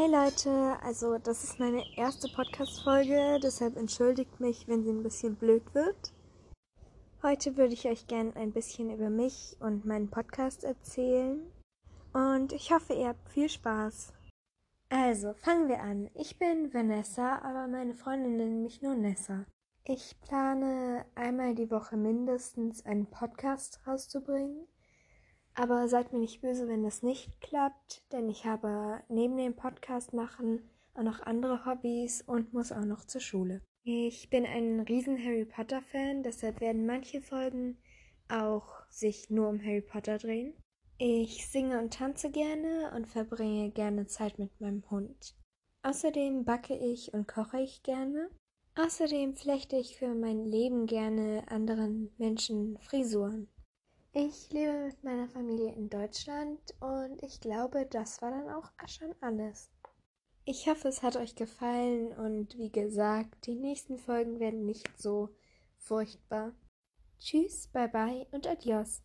Hey Leute, also das ist meine erste Podcast-Folge, deshalb entschuldigt mich, wenn sie ein bisschen blöd wird. Heute würde ich euch gerne ein bisschen über mich und meinen Podcast erzählen und ich hoffe, ihr habt viel Spaß. Also, fangen wir an. Ich bin Vanessa, aber meine Freunde nennen mich nur Nessa. Ich plane einmal die Woche mindestens einen Podcast rauszubringen. Aber seid mir nicht böse, wenn das nicht klappt, denn ich habe neben dem Podcast machen auch noch andere Hobbys und muss auch noch zur Schule. Ich bin ein riesen Harry Potter Fan, deshalb werden manche Folgen auch sich nur um Harry Potter drehen. Ich singe und tanze gerne und verbringe gerne Zeit mit meinem Hund. Außerdem backe ich und koche ich gerne. Außerdem flechte ich für mein Leben gerne anderen Menschen Frisuren. Ich lebe mit meiner Familie in Deutschland und ich glaube, das war dann auch schon alles. Ich hoffe, es hat euch gefallen und wie gesagt, die nächsten Folgen werden nicht so furchtbar. Tschüss, bye bye und adios.